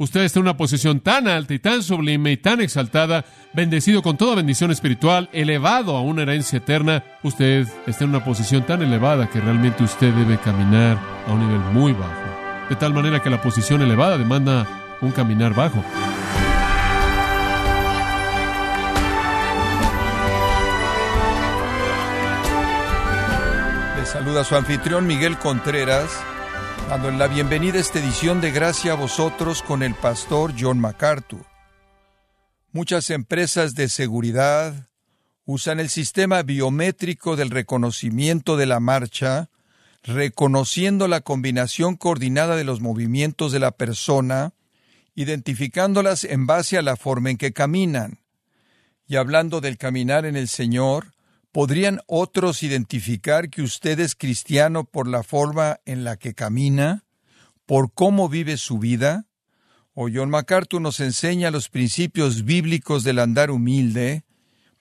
Usted está en una posición tan alta y tan sublime y tan exaltada, bendecido con toda bendición espiritual, elevado a una herencia eterna. Usted está en una posición tan elevada que realmente usted debe caminar a un nivel muy bajo. De tal manera que la posición elevada demanda un caminar bajo. Le saluda su anfitrión Miguel Contreras dando la bienvenida a esta edición de Gracia a vosotros con el pastor John MacArthur. Muchas empresas de seguridad usan el sistema biométrico del reconocimiento de la marcha, reconociendo la combinación coordinada de los movimientos de la persona, identificándolas en base a la forma en que caminan. Y hablando del caminar en el Señor, ¿Podrían otros identificar que usted es cristiano por la forma en la que camina, por cómo vive su vida? O John MacArthur nos enseña los principios bíblicos del andar humilde,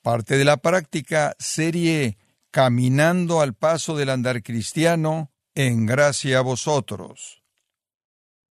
parte de la práctica serie Caminando al paso del andar cristiano, en gracia a vosotros.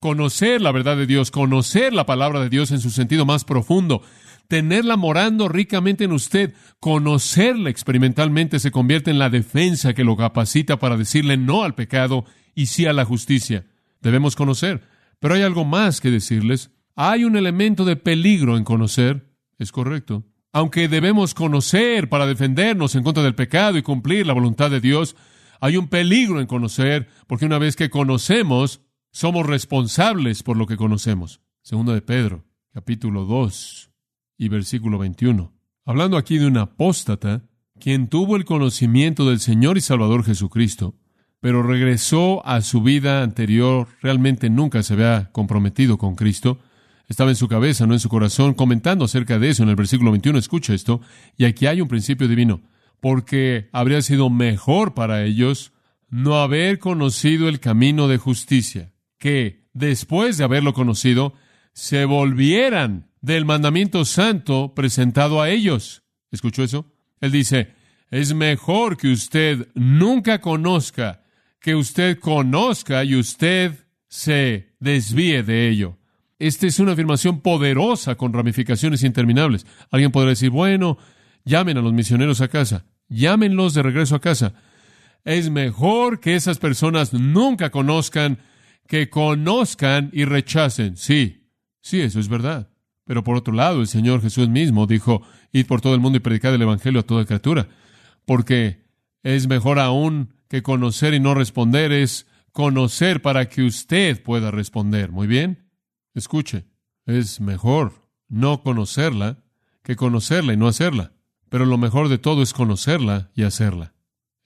Conocer la verdad de Dios, conocer la palabra de Dios en su sentido más profundo, tenerla morando ricamente en usted, conocerla experimentalmente se convierte en la defensa que lo capacita para decirle no al pecado y sí a la justicia. Debemos conocer, pero hay algo más que decirles. Hay un elemento de peligro en conocer, es correcto. Aunque debemos conocer para defendernos en contra del pecado y cumplir la voluntad de Dios, hay un peligro en conocer, porque una vez que conocemos, somos responsables por lo que conocemos. Segundo de Pedro, capítulo 2, y versículo 21. Hablando aquí de un apóstata, quien tuvo el conocimiento del Señor y Salvador Jesucristo, pero regresó a su vida anterior, realmente nunca se había comprometido con Cristo, estaba en su cabeza, no en su corazón, comentando acerca de eso en el versículo 21, escucha esto, y aquí hay un principio divino, porque habría sido mejor para ellos no haber conocido el camino de justicia, que después de haberlo conocido, se volvieran del mandamiento santo presentado a ellos. ¿Escuchó eso? Él dice, es mejor que usted nunca conozca, que usted conozca y usted se desvíe de ello. Esta es una afirmación poderosa con ramificaciones interminables. Alguien podrá decir, bueno, llamen a los misioneros a casa, llámenlos de regreso a casa. Es mejor que esas personas nunca conozcan que conozcan y rechacen. Sí, sí, eso es verdad. Pero por otro lado, el Señor Jesús mismo dijo, id por todo el mundo y predicad el Evangelio a toda criatura, porque es mejor aún que conocer y no responder, es conocer para que usted pueda responder. Muy bien, escuche, es mejor no conocerla que conocerla y no hacerla, pero lo mejor de todo es conocerla y hacerla.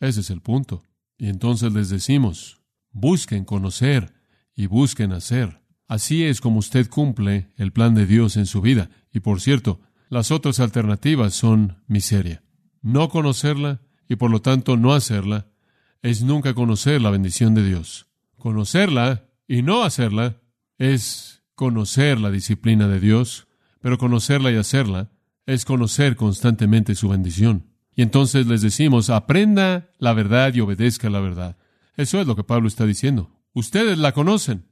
Ese es el punto. Y entonces les decimos, busquen conocer y busquen hacer. Así es como usted cumple el plan de Dios en su vida. Y por cierto, las otras alternativas son miseria. No conocerla y por lo tanto no hacerla es nunca conocer la bendición de Dios. Conocerla y no hacerla es conocer la disciplina de Dios, pero conocerla y hacerla es conocer constantemente su bendición. Y entonces les decimos, aprenda la verdad y obedezca la verdad. Eso es lo que Pablo está diciendo. Ustedes la conocen,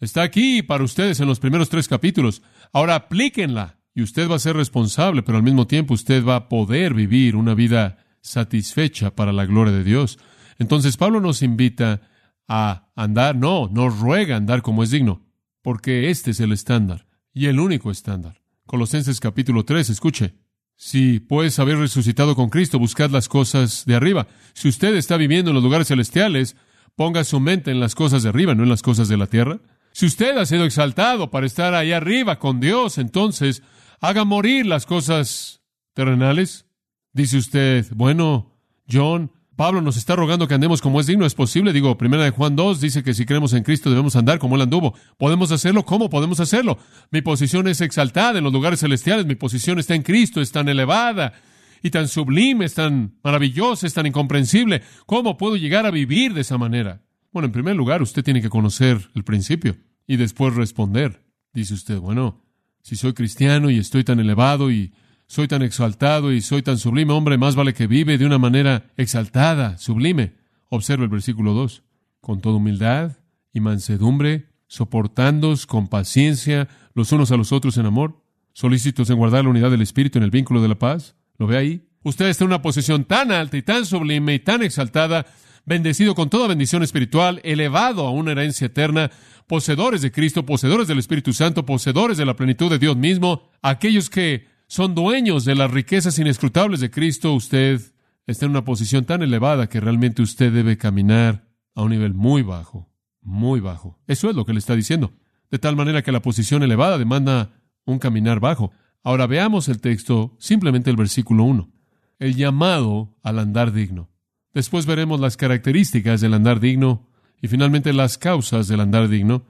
Está aquí para ustedes en los primeros tres capítulos. Ahora aplíquenla y usted va a ser responsable, pero al mismo tiempo usted va a poder vivir una vida satisfecha para la gloria de Dios. Entonces Pablo nos invita a andar, no, nos ruega andar como es digno, porque este es el estándar y el único estándar. Colosenses capítulo 3, escuche. Si pues haber resucitado con Cristo, buscad las cosas de arriba. Si usted está viviendo en los lugares celestiales, ponga su mente en las cosas de arriba, no en las cosas de la tierra. Si usted ha sido exaltado para estar ahí arriba con Dios, entonces haga morir las cosas terrenales. Dice usted, bueno, John, Pablo nos está rogando que andemos como es digno, es posible. Digo, primera de Juan 2 dice que si creemos en Cristo debemos andar como él anduvo. ¿Podemos hacerlo? ¿Cómo podemos hacerlo? Mi posición es exaltada en los lugares celestiales, mi posición está en Cristo, es tan elevada y tan sublime, es tan maravillosa, es tan incomprensible. ¿Cómo puedo llegar a vivir de esa manera? Bueno, en primer lugar, usted tiene que conocer el principio y después responder. Dice usted, bueno, si soy cristiano y estoy tan elevado y soy tan exaltado y soy tan sublime, hombre, más vale que vive de una manera exaltada, sublime. Observa el versículo 2. Con toda humildad y mansedumbre, soportándoos con paciencia los unos a los otros en amor, solícitos en guardar la unidad del Espíritu en el vínculo de la paz. ¿Lo ve ahí? Usted está en una posición tan alta y tan sublime y tan exaltada, bendecido con toda bendición espiritual, elevado a una herencia eterna, poseedores de Cristo, poseedores del Espíritu Santo, poseedores de la plenitud de Dios mismo, aquellos que son dueños de las riquezas inescrutables de Cristo, usted está en una posición tan elevada que realmente usted debe caminar a un nivel muy bajo, muy bajo. Eso es lo que le está diciendo. De tal manera que la posición elevada demanda un caminar bajo. Ahora veamos el texto, simplemente el versículo 1. El llamado al andar digno. Después veremos las características del andar digno y finalmente las causas del andar digno.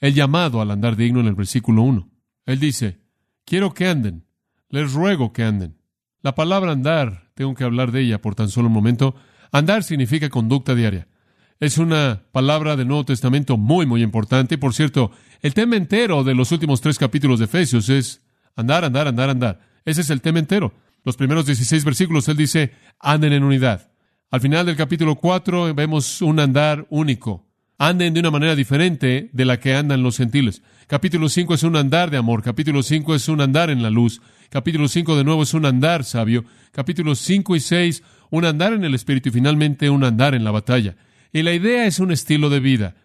El llamado al andar digno en el versículo 1. Él dice, quiero que anden, les ruego que anden. La palabra andar, tengo que hablar de ella por tan solo un momento. Andar significa conducta diaria. Es una palabra del Nuevo Testamento muy, muy importante. Por cierto, el tema entero de los últimos tres capítulos de Efesios es andar, andar, andar, andar. Ese es el tema entero. Los primeros 16 versículos, él dice, anden en unidad. Al final del capítulo 4 vemos un andar único. Anden de una manera diferente de la que andan los gentiles. Capítulo 5 es un andar de amor. Capítulo 5 es un andar en la luz. Capítulo 5 de nuevo es un andar sabio. Capítulos 5 y 6, un andar en el Espíritu y finalmente un andar en la batalla. Y la idea es un estilo de vida.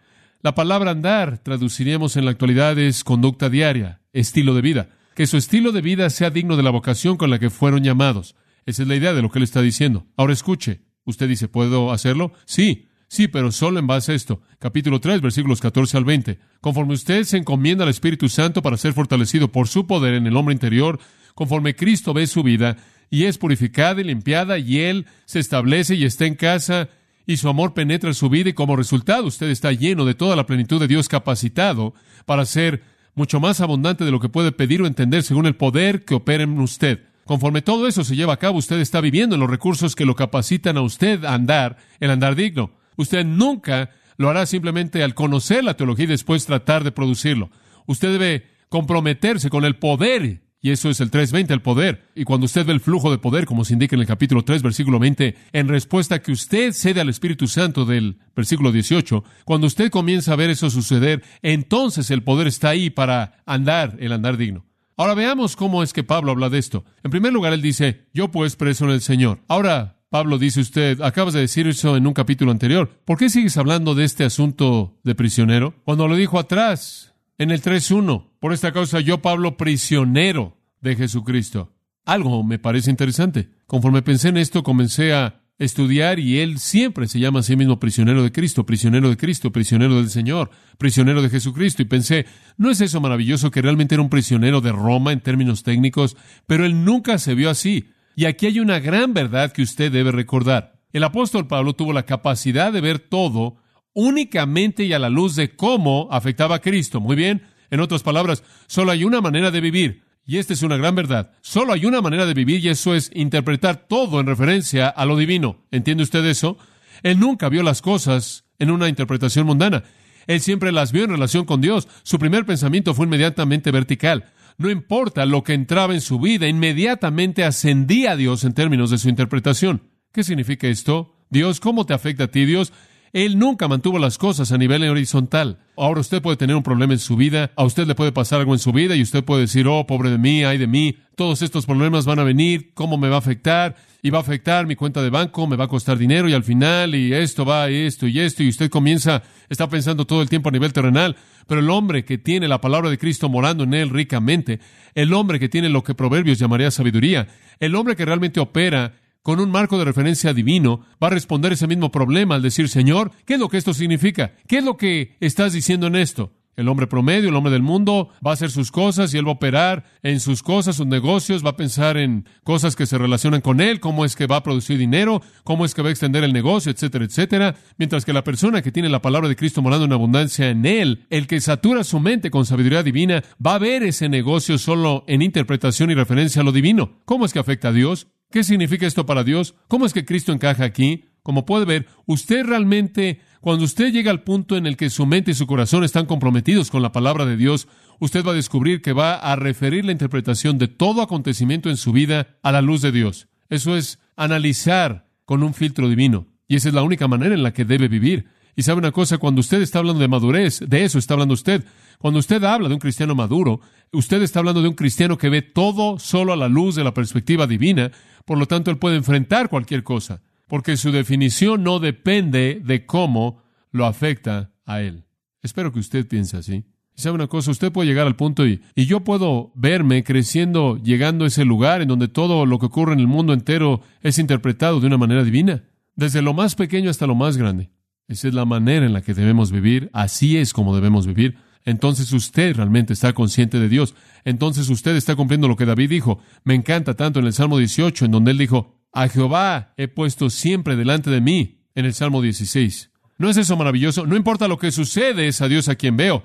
La palabra andar, traduciríamos en la actualidad, es conducta diaria, estilo de vida. Que su estilo de vida sea digno de la vocación con la que fueron llamados. Esa es la idea de lo que él está diciendo. Ahora escuche. Usted dice, ¿puedo hacerlo? Sí, sí, pero solo en base a esto. Capítulo 3, versículos 14 al 20. Conforme usted se encomienda al Espíritu Santo para ser fortalecido por su poder en el hombre interior, conforme Cristo ve su vida y es purificada y limpiada y Él se establece y está en casa y su amor penetra su vida y como resultado usted está lleno de toda la plenitud de Dios capacitado para ser mucho más abundante de lo que puede pedir o entender según el poder que opera en usted. Conforme todo eso se lleva a cabo, usted está viviendo en los recursos que lo capacitan a usted a andar, el andar digno. Usted nunca lo hará simplemente al conocer la teología y después tratar de producirlo. Usted debe comprometerse con el poder y eso es el 3.20, el poder. Y cuando usted ve el flujo de poder, como se indica en el capítulo 3, versículo 20, en respuesta a que usted cede al Espíritu Santo del versículo 18, cuando usted comienza a ver eso suceder, entonces el poder está ahí para andar el andar digno. Ahora veamos cómo es que Pablo habla de esto. En primer lugar, él dice, yo pues preso en el Señor. Ahora, Pablo dice usted, acabas de decir eso en un capítulo anterior. ¿Por qué sigues hablando de este asunto de prisionero? Cuando lo dijo atrás, en el 3.1, por esta causa yo, Pablo, prisionero de Jesucristo. Algo me parece interesante. Conforme pensé en esto, comencé a estudiar y él siempre se llama a sí mismo prisionero de Cristo, prisionero de Cristo, prisionero del Señor, prisionero de Jesucristo. Y pensé, ¿no es eso maravilloso que realmente era un prisionero de Roma en términos técnicos? Pero él nunca se vio así. Y aquí hay una gran verdad que usted debe recordar. El apóstol Pablo tuvo la capacidad de ver todo únicamente y a la luz de cómo afectaba a Cristo. Muy bien, en otras palabras, solo hay una manera de vivir. Y esta es una gran verdad. Solo hay una manera de vivir y eso es interpretar todo en referencia a lo divino. ¿Entiende usted eso? Él nunca vio las cosas en una interpretación mundana. Él siempre las vio en relación con Dios. Su primer pensamiento fue inmediatamente vertical. No importa lo que entraba en su vida, inmediatamente ascendía a Dios en términos de su interpretación. ¿Qué significa esto? Dios, ¿cómo te afecta a ti Dios? Él nunca mantuvo las cosas a nivel horizontal. Ahora usted puede tener un problema en su vida, a usted le puede pasar algo en su vida y usted puede decir, oh, pobre de mí, ay de mí, todos estos problemas van a venir, ¿cómo me va a afectar? Y va a afectar mi cuenta de banco, me va a costar dinero y al final, y esto va, esto y esto, y usted comienza, está pensando todo el tiempo a nivel terrenal, pero el hombre que tiene la palabra de Cristo morando en él ricamente, el hombre que tiene lo que Proverbios llamaría sabiduría, el hombre que realmente opera con un marco de referencia divino, va a responder ese mismo problema al decir, Señor, ¿qué es lo que esto significa? ¿Qué es lo que estás diciendo en esto? El hombre promedio, el hombre del mundo, va a hacer sus cosas y él va a operar en sus cosas, sus negocios, va a pensar en cosas que se relacionan con él, cómo es que va a producir dinero, cómo es que va a extender el negocio, etcétera, etcétera. Mientras que la persona que tiene la palabra de Cristo morando en abundancia en él, el que satura su mente con sabiduría divina, va a ver ese negocio solo en interpretación y referencia a lo divino. ¿Cómo es que afecta a Dios? ¿Qué significa esto para Dios? ¿Cómo es que Cristo encaja aquí? Como puede ver, usted realmente, cuando usted llega al punto en el que su mente y su corazón están comprometidos con la palabra de Dios, usted va a descubrir que va a referir la interpretación de todo acontecimiento en su vida a la luz de Dios. Eso es analizar con un filtro divino. Y esa es la única manera en la que debe vivir. Y sabe una cosa, cuando usted está hablando de madurez, de eso está hablando usted. Cuando usted habla de un cristiano maduro, usted está hablando de un cristiano que ve todo solo a la luz de la perspectiva divina, por lo tanto él puede enfrentar cualquier cosa, porque su definición no depende de cómo lo afecta a él. Espero que usted piense así. Y sabe una cosa, usted puede llegar al punto y, y yo puedo verme creciendo, llegando a ese lugar en donde todo lo que ocurre en el mundo entero es interpretado de una manera divina, desde lo más pequeño hasta lo más grande. Esa es la manera en la que debemos vivir, así es como debemos vivir. Entonces usted realmente está consciente de Dios. Entonces usted está cumpliendo lo que David dijo. Me encanta tanto en el Salmo 18, en donde él dijo, a Jehová he puesto siempre delante de mí, en el Salmo 16. ¿No es eso maravilloso? No importa lo que sucede, es a Dios a quien veo.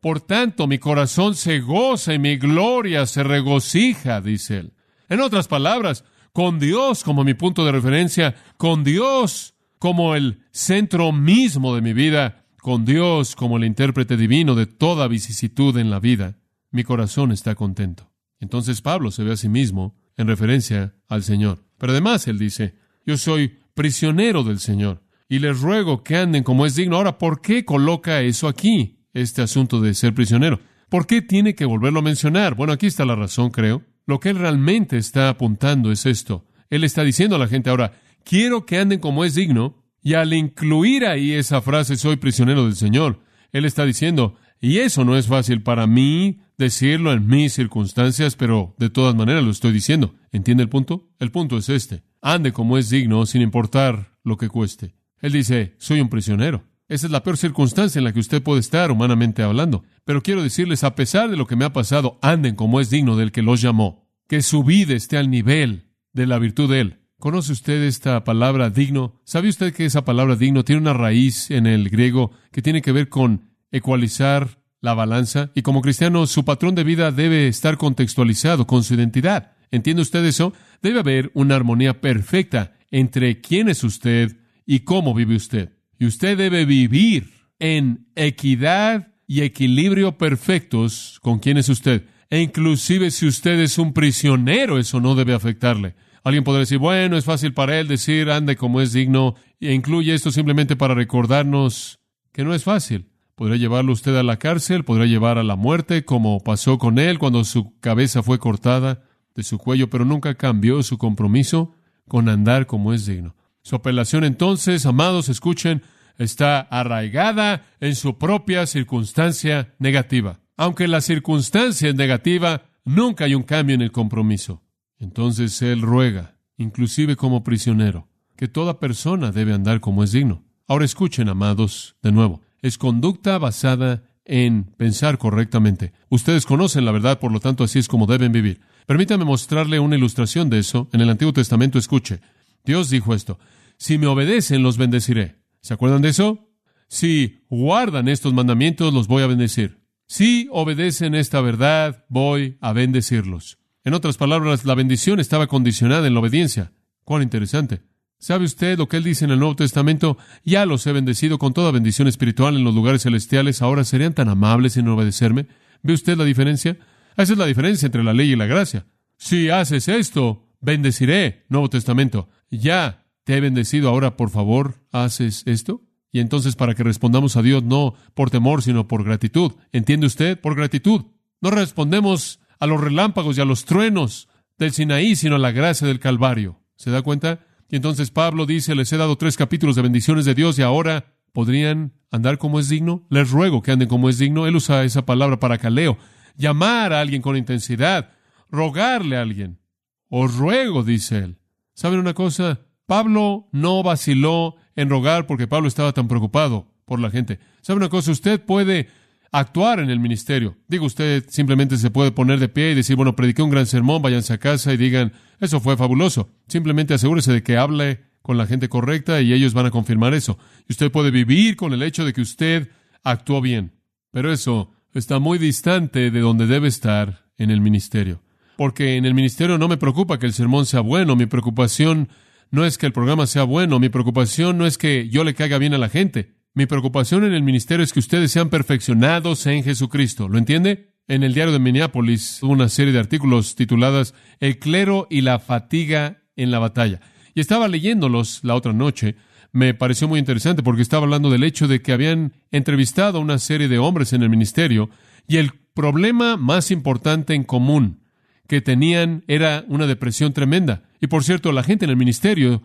Por tanto, mi corazón se goza y mi gloria se regocija, dice él. En otras palabras, con Dios como mi punto de referencia, con Dios como el centro mismo de mi vida, con Dios como el intérprete divino de toda vicisitud en la vida, mi corazón está contento. Entonces Pablo se ve a sí mismo en referencia al Señor. Pero además él dice, yo soy prisionero del Señor y les ruego que anden como es digno. Ahora, ¿por qué coloca eso aquí, este asunto de ser prisionero? ¿Por qué tiene que volverlo a mencionar? Bueno, aquí está la razón, creo. Lo que él realmente está apuntando es esto. Él está diciendo a la gente ahora, quiero que anden como es digno, y al incluir ahí esa frase, soy prisionero del Señor, Él está diciendo, y eso no es fácil para mí decirlo en mis circunstancias, pero de todas maneras lo estoy diciendo. ¿Entiende el punto? El punto es este. Ande como es digno sin importar lo que cueste. Él dice, soy un prisionero. Esa es la peor circunstancia en la que usted puede estar humanamente hablando. Pero quiero decirles, a pesar de lo que me ha pasado, anden como es digno del que los llamó. Que su vida esté al nivel de la virtud de Él. ¿Conoce usted esta palabra digno? ¿Sabe usted que esa palabra digno tiene una raíz en el griego que tiene que ver con ecualizar la balanza? Y como cristiano, su patrón de vida debe estar contextualizado con su identidad. ¿Entiende usted eso? Debe haber una armonía perfecta entre quién es usted y cómo vive usted. Y usted debe vivir en equidad y equilibrio perfectos con quién es usted. E inclusive si usted es un prisionero, eso no debe afectarle. Alguien podrá decir, bueno, es fácil para él decir, ande como es digno, e incluye esto simplemente para recordarnos que no es fácil. Podrá llevarlo usted a la cárcel, podrá llevar a la muerte, como pasó con él cuando su cabeza fue cortada de su cuello, pero nunca cambió su compromiso con andar como es digno. Su apelación entonces, amados, escuchen, está arraigada en su propia circunstancia negativa. Aunque la circunstancia es negativa, nunca hay un cambio en el compromiso. Entonces él ruega, inclusive como prisionero, que toda persona debe andar como es digno. Ahora escuchen, amados, de nuevo, es conducta basada en pensar correctamente. Ustedes conocen la verdad, por lo tanto así es como deben vivir. Permítame mostrarle una ilustración de eso. En el Antiguo Testamento escuche. Dios dijo esto, si me obedecen los bendeciré. ¿Se acuerdan de eso? Si guardan estos mandamientos los voy a bendecir. Si obedecen esta verdad, voy a bendecirlos. En otras palabras, la bendición estaba condicionada en la obediencia. Cuán interesante. ¿Sabe usted lo que él dice en el Nuevo Testamento? Ya los he bendecido con toda bendición espiritual en los lugares celestiales, ahora serían tan amables en obedecerme. ¿Ve usted la diferencia? Esa es la diferencia entre la ley y la gracia. Si haces esto, bendeciré. Nuevo Testamento. Ya te he bendecido, ahora por favor, haces esto. Y entonces para que respondamos a Dios no por temor, sino por gratitud. ¿Entiende usted? Por gratitud. No respondemos a los relámpagos y a los truenos del Sinaí, sino a la gracia del Calvario. ¿Se da cuenta? Y entonces Pablo dice, les he dado tres capítulos de bendiciones de Dios y ahora podrían andar como es digno. Les ruego que anden como es digno. Él usa esa palabra para caleo. Llamar a alguien con intensidad, rogarle a alguien. Os ruego, dice él. ¿Saben una cosa? Pablo no vaciló en rogar porque Pablo estaba tan preocupado por la gente. ¿Sabe una cosa? Usted puede actuar en el ministerio. Digo, usted simplemente se puede poner de pie y decir, bueno, prediqué un gran sermón, váyanse a casa y digan, eso fue fabuloso. Simplemente asegúrese de que hable con la gente correcta y ellos van a confirmar eso. Y usted puede vivir con el hecho de que usted actuó bien. Pero eso está muy distante de donde debe estar en el ministerio. Porque en el ministerio no me preocupa que el sermón sea bueno, mi preocupación no es que el programa sea bueno, mi preocupación no es que yo le caiga bien a la gente. Mi preocupación en el ministerio es que ustedes sean perfeccionados en Jesucristo. ¿Lo entiende? En el diario de Minneapolis hubo una serie de artículos tituladas El clero y la fatiga en la batalla. Y estaba leyéndolos la otra noche. me pareció muy interesante porque estaba hablando del hecho de que habían entrevistado a una serie de hombres en el ministerio y el problema más importante en común que tenían era una depresión tremenda. Y por cierto, la gente en el ministerio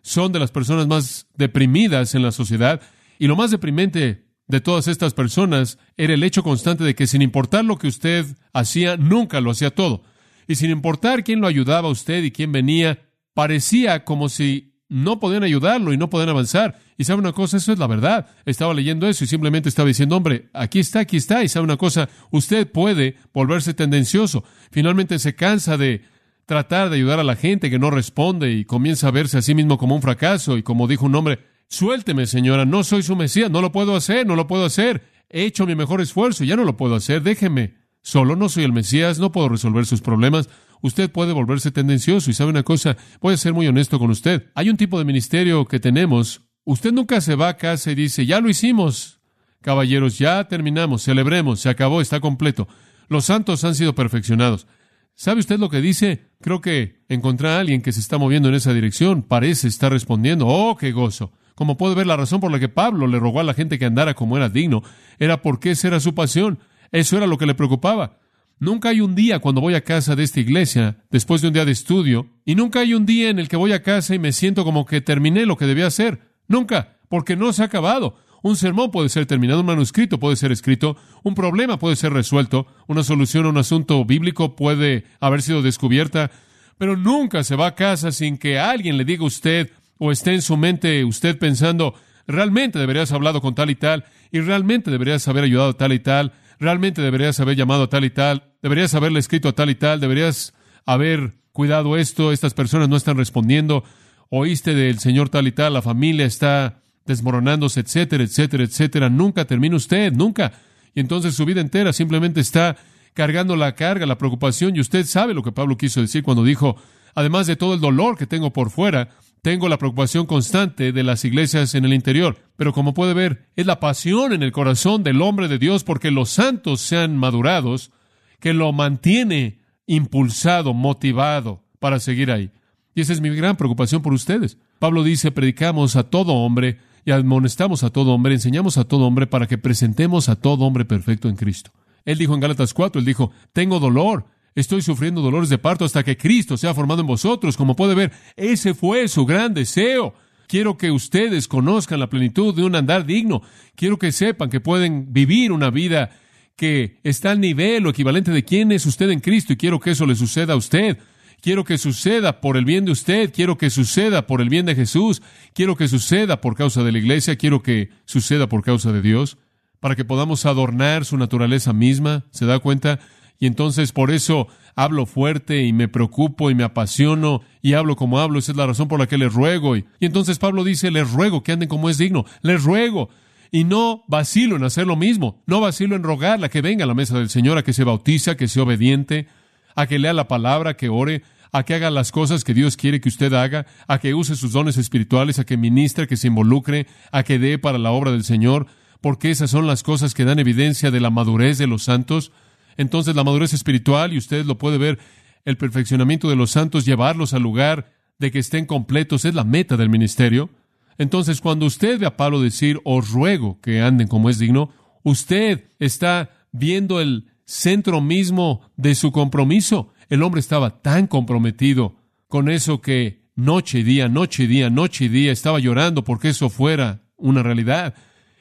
son de las personas más deprimidas en la sociedad y lo más deprimente de todas estas personas era el hecho constante de que sin importar lo que usted hacía, nunca lo hacía todo. Y sin importar quién lo ayudaba a usted y quién venía, parecía como si no podían ayudarlo y no podían avanzar. Y sabe una cosa, eso es la verdad. Estaba leyendo eso y simplemente estaba diciendo, hombre, aquí está, aquí está. Y sabe una cosa, usted puede volverse tendencioso. Finalmente se cansa de tratar de ayudar a la gente que no responde y comienza a verse a sí mismo como un fracaso. Y como dijo un hombre, suélteme señora, no soy su Mesías, no lo puedo hacer, no lo puedo hacer. He hecho mi mejor esfuerzo, ya no lo puedo hacer, déjeme. Solo no soy el Mesías, no puedo resolver sus problemas usted puede volverse tendencioso. Y sabe una cosa, voy a ser muy honesto con usted. Hay un tipo de ministerio que tenemos. Usted nunca se va a casa y dice, ya lo hicimos. Caballeros, ya terminamos, celebremos, se acabó, está completo. Los santos han sido perfeccionados. ¿Sabe usted lo que dice? Creo que encontrar a alguien que se está moviendo en esa dirección parece estar respondiendo. ¡Oh, qué gozo! Como puede ver, la razón por la que Pablo le rogó a la gente que andara como era digno era porque esa era su pasión. Eso era lo que le preocupaba. Nunca hay un día cuando voy a casa de esta iglesia, después de un día de estudio, y nunca hay un día en el que voy a casa y me siento como que terminé lo que debía hacer. Nunca, porque no se ha acabado. Un sermón puede ser terminado, un manuscrito puede ser escrito, un problema puede ser resuelto, una solución a un asunto bíblico puede haber sido descubierta, pero nunca se va a casa sin que alguien le diga a usted o esté en su mente usted pensando, realmente deberías haber hablado con tal y tal, y realmente deberías haber ayudado a tal y tal, realmente deberías haber llamado a tal y tal, deberías haberle escrito a tal y tal, deberías haber cuidado esto, estas personas no están respondiendo, oíste del Señor tal y tal, la familia está desmoronándose, etcétera, etcétera, etcétera. Nunca termina usted, nunca. Y entonces su vida entera simplemente está cargando la carga, la preocupación, y usted sabe lo que Pablo quiso decir cuando dijo, además de todo el dolor que tengo por fuera, tengo la preocupación constante de las iglesias en el interior, pero como puede ver, es la pasión en el corazón del hombre de Dios porque los santos sean madurados que lo mantiene impulsado, motivado para seguir ahí. Y esa es mi gran preocupación por ustedes. Pablo dice, predicamos a todo hombre y amonestamos a todo hombre, enseñamos a todo hombre para que presentemos a todo hombre perfecto en Cristo. Él dijo en Gálatas 4, él dijo, tengo dolor, Estoy sufriendo dolores de parto hasta que Cristo sea formado en vosotros. Como puede ver, ese fue su gran deseo. Quiero que ustedes conozcan la plenitud de un andar digno. Quiero que sepan que pueden vivir una vida que está al nivel o equivalente de quién es usted en Cristo y quiero que eso le suceda a usted. Quiero que suceda por el bien de usted, quiero que suceda por el bien de Jesús, quiero que suceda por causa de la iglesia, quiero que suceda por causa de Dios, para que podamos adornar su naturaleza misma. ¿Se da cuenta? Y entonces por eso hablo fuerte y me preocupo y me apasiono y hablo como hablo. Esa es la razón por la que les ruego. Y, entonces Pablo dice, les ruego que anden como es digno. Les ruego. Y no vacilo en hacer lo mismo. No vacilo en rogarla que venga a la mesa del Señor, a que se bautice, a que sea obediente, a que lea la palabra, que ore, a que haga las cosas que Dios quiere que usted haga, a que use sus dones espirituales, a que ministre, que se involucre, a que dé para la obra del Señor, porque esas son las cosas que dan evidencia de la madurez de los santos. Entonces la madurez espiritual, y usted lo puede ver, el perfeccionamiento de los santos, llevarlos al lugar de que estén completos, es la meta del ministerio. Entonces cuando usted ve a Pablo decir, os ruego que anden como es digno, usted está viendo el centro mismo de su compromiso. El hombre estaba tan comprometido con eso que noche y día, noche y día, noche y día estaba llorando porque eso fuera una realidad.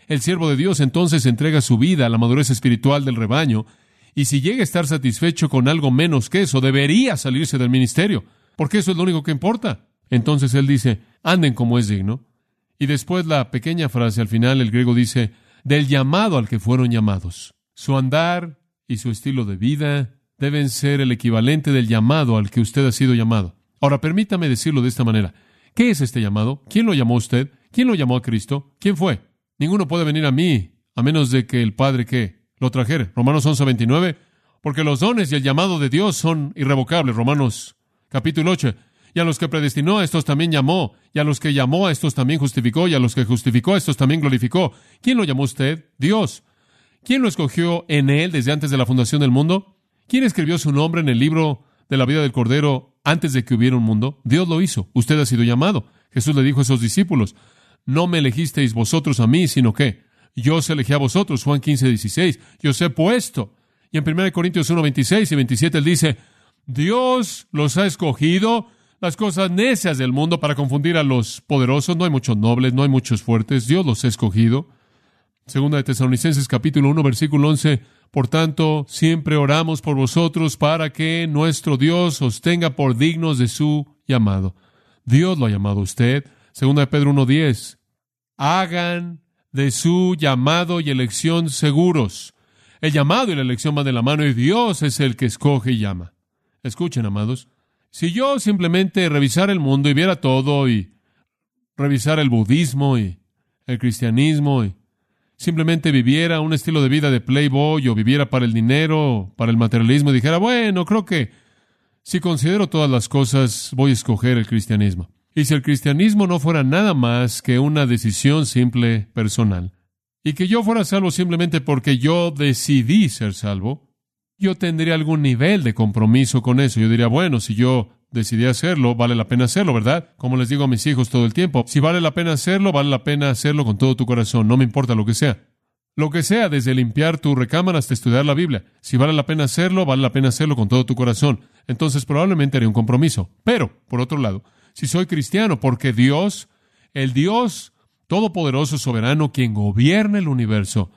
El siervo de Dios entonces entrega su vida a la madurez espiritual del rebaño y si llega a estar satisfecho con algo menos que eso, debería salirse del ministerio, porque eso es lo único que importa. Entonces él dice, anden como es digno. Y después la pequeña frase al final, el griego dice, del llamado al que fueron llamados. Su andar y su estilo de vida deben ser el equivalente del llamado al que usted ha sido llamado. Ahora, permítame decirlo de esta manera. ¿Qué es este llamado? ¿Quién lo llamó usted? ¿Quién lo llamó a Cristo? ¿Quién fue? Ninguno puede venir a mí a menos de que el Padre que lo trajere. Romanos 11, 29. Porque los dones y el llamado de Dios son irrevocables. Romanos capítulo 8. Y a los que predestinó a estos también llamó, y a los que llamó a estos también justificó, y a los que justificó a estos también glorificó. ¿Quién lo llamó usted? Dios. ¿Quién lo escogió en él desde antes de la fundación del mundo? ¿Quién escribió su nombre en el libro de la vida del Cordero antes de que hubiera un mundo? Dios lo hizo. Usted ha sido llamado. Jesús le dijo a esos discípulos, no me elegisteis vosotros a mí, sino que yo os elegí a vosotros, Juan 15, 16, yo os he puesto. Y en 1 Corintios 1, 26 y 27 él dice, Dios los ha escogido las cosas necias del mundo para confundir a los poderosos. No hay muchos nobles, no hay muchos fuertes. Dios los ha escogido. Segunda de Tesalonicenses capítulo 1 versículo 11. Por tanto, siempre oramos por vosotros para que nuestro Dios os tenga por dignos de su llamado. Dios lo ha llamado a usted. Segunda de Pedro 1.10. Hagan de su llamado y elección seguros. El llamado y la elección van de la mano y Dios es el que escoge y llama. Escuchen, amados. Si yo simplemente revisara el mundo y viera todo y revisara el budismo y el cristianismo y simplemente viviera un estilo de vida de playboy o viviera para el dinero, para el materialismo y dijera, bueno, creo que si considero todas las cosas voy a escoger el cristianismo. Y si el cristianismo no fuera nada más que una decisión simple personal, y que yo fuera salvo simplemente porque yo decidí ser salvo, yo tendría algún nivel de compromiso con eso. Yo diría, bueno, si yo decidí hacerlo, vale la pena hacerlo, ¿verdad? Como les digo a mis hijos todo el tiempo, si vale la pena hacerlo, vale la pena hacerlo con todo tu corazón, no me importa lo que sea. Lo que sea, desde limpiar tu recámara hasta estudiar la Biblia. Si vale la pena hacerlo, vale la pena hacerlo con todo tu corazón. Entonces probablemente haré un compromiso. Pero, por otro lado, si soy cristiano, porque Dios, el Dios Todopoderoso, Soberano, quien gobierna el universo,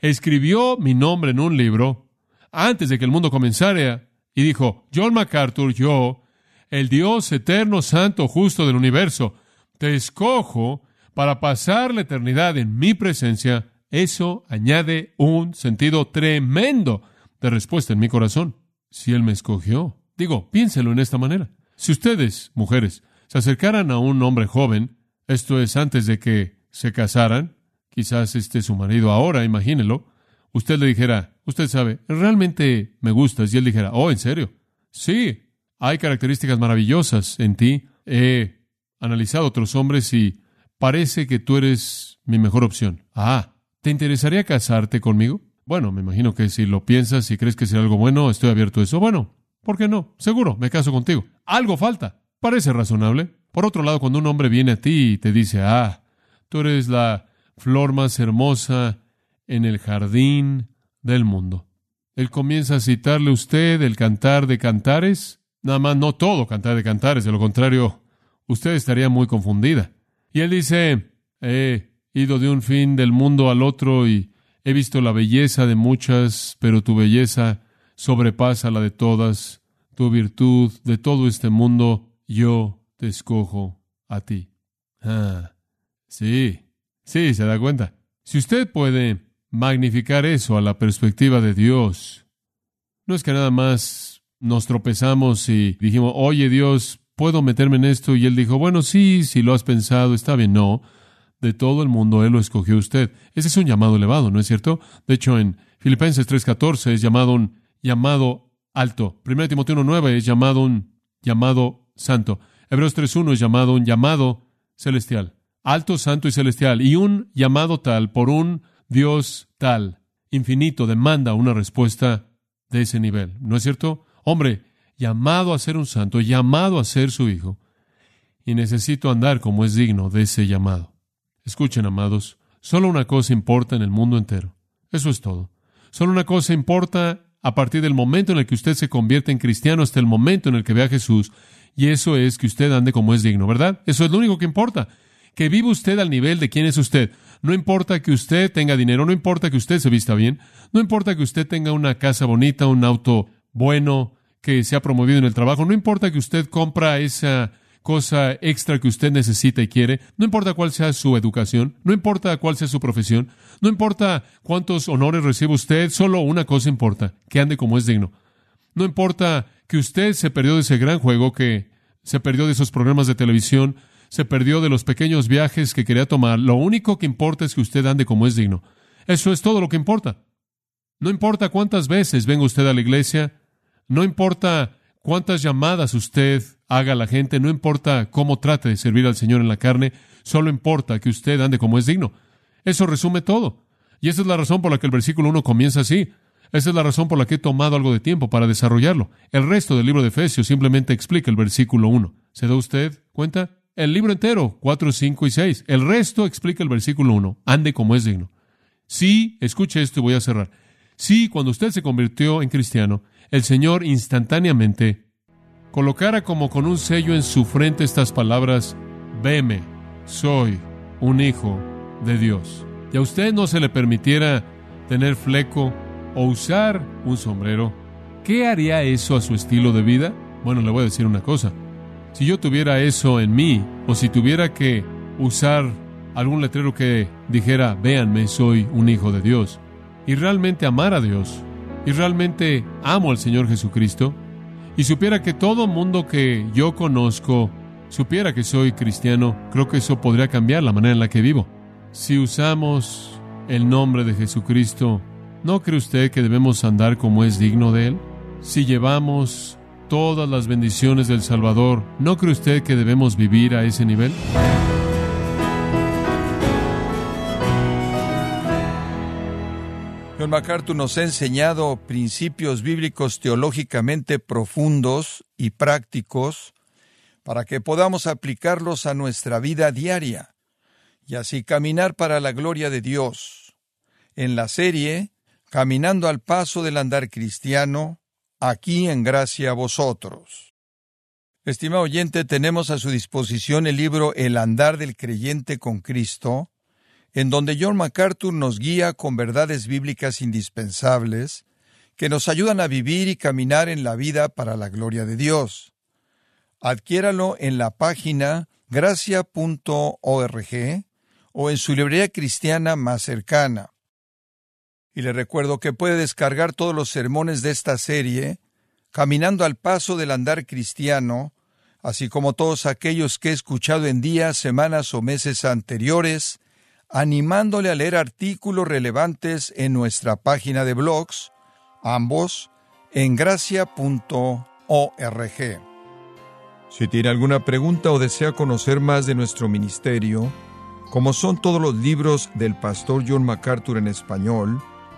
escribió mi nombre en un libro, antes de que el mundo comenzara y dijo, John MacArthur, yo, el Dios eterno, santo, justo del universo, te escojo para pasar la eternidad en mi presencia, eso añade un sentido tremendo de respuesta en mi corazón. Si Él me escogió. Digo, piénselo en esta manera. Si ustedes, mujeres, se acercaran a un hombre joven, esto es antes de que se casaran, quizás esté su marido ahora, imagínelo, usted le dijera, usted sabe, realmente me gustas, y él dijera, oh, ¿en serio? Sí, hay características maravillosas en ti. He analizado otros hombres y parece que tú eres mi mejor opción. Ah, ¿te interesaría casarte conmigo? Bueno, me imagino que si lo piensas y crees que será algo bueno, estoy abierto a eso. Bueno, ¿por qué no? Seguro, me caso contigo. Algo falta. Parece razonable. Por otro lado, cuando un hombre viene a ti y te dice, ah, tú eres la flor más hermosa en el jardín del mundo. Él comienza a citarle a usted el cantar de cantares. Nada más no todo cantar de cantares, de lo contrario, usted estaría muy confundida. Y él dice, he ido de un fin del mundo al otro y he visto la belleza de muchas, pero tu belleza sobrepasa la de todas, tu virtud de todo este mundo, yo te escojo a ti. Ah, sí, sí, se da cuenta. Si usted puede magnificar eso a la perspectiva de Dios. No es que nada más nos tropezamos y dijimos, oye Dios, ¿puedo meterme en esto? Y Él dijo, bueno, sí, si lo has pensado, está bien. No, de todo el mundo Él lo escogió usted. Ese es un llamado elevado, ¿no es cierto? De hecho, en Filipenses 3.14 es llamado un llamado alto. 1 Timoteo 1.9 es llamado un llamado santo. Hebreos 3.1 es llamado un llamado celestial. Alto, santo y celestial. Y un llamado tal por un Dios tal, infinito, demanda una respuesta de ese nivel. ¿No es cierto? Hombre, llamado a ser un santo, llamado a ser su hijo, y necesito andar como es digno de ese llamado. Escuchen, amados, solo una cosa importa en el mundo entero. Eso es todo. Solo una cosa importa a partir del momento en el que usted se convierte en cristiano hasta el momento en el que ve a Jesús, y eso es que usted ande como es digno, ¿verdad? Eso es lo único que importa. Que viva usted al nivel de quién es usted. No importa que usted tenga dinero, no importa que usted se vista bien, no importa que usted tenga una casa bonita, un auto bueno, que se ha promovido en el trabajo, no importa que usted compra esa cosa extra que usted necesita y quiere, no importa cuál sea su educación, no importa cuál sea su profesión, no importa cuántos honores recibe usted, solo una cosa importa, que ande como es digno. No importa que usted se perdió de ese gran juego, que se perdió de esos programas de televisión, se perdió de los pequeños viajes que quería tomar. Lo único que importa es que usted ande como es digno. Eso es todo lo que importa. No importa cuántas veces venga usted a la iglesia, no importa cuántas llamadas usted haga a la gente, no importa cómo trate de servir al Señor en la carne, solo importa que usted ande como es digno. Eso resume todo. Y esa es la razón por la que el versículo 1 comienza así. Esa es la razón por la que he tomado algo de tiempo para desarrollarlo. El resto del libro de Efesios simplemente explica el versículo 1. ¿Se da usted cuenta? el libro entero, 4, 5 y 6. El resto explica el versículo 1. Ande como es digno. Sí, escuche esto y voy a cerrar. Sí, cuando usted se convirtió en cristiano, el Señor instantáneamente colocara como con un sello en su frente estas palabras, veme, soy un hijo de Dios. Y a usted no se le permitiera tener fleco o usar un sombrero, ¿qué haría eso a su estilo de vida? Bueno, le voy a decir una cosa. Si yo tuviera eso en mí, o si tuviera que usar algún letrero que dijera, véanme, soy un hijo de Dios, y realmente amar a Dios, y realmente amo al Señor Jesucristo, y supiera que todo mundo que yo conozco supiera que soy cristiano, creo que eso podría cambiar la manera en la que vivo. Si usamos el nombre de Jesucristo, ¿no cree usted que debemos andar como es digno de Él? Si llevamos todas las bendiciones del Salvador, ¿no cree usted que debemos vivir a ese nivel? John MacArthur nos ha enseñado principios bíblicos teológicamente profundos y prácticos para que podamos aplicarlos a nuestra vida diaria y así caminar para la gloria de Dios. En la serie Caminando al paso del andar cristiano, aquí en gracia a vosotros. Estimado oyente, tenemos a su disposición el libro El andar del creyente con Cristo, en donde John MacArthur nos guía con verdades bíblicas indispensables que nos ayudan a vivir y caminar en la vida para la gloria de Dios. Adquiéralo en la página gracia.org o en su librería cristiana más cercana. Y le recuerdo que puede descargar todos los sermones de esta serie, caminando al paso del andar cristiano, así como todos aquellos que he escuchado en días, semanas o meses anteriores, animándole a leer artículos relevantes en nuestra página de blogs, ambos en gracia.org. Si tiene alguna pregunta o desea conocer más de nuestro ministerio, como son todos los libros del pastor John MacArthur en español,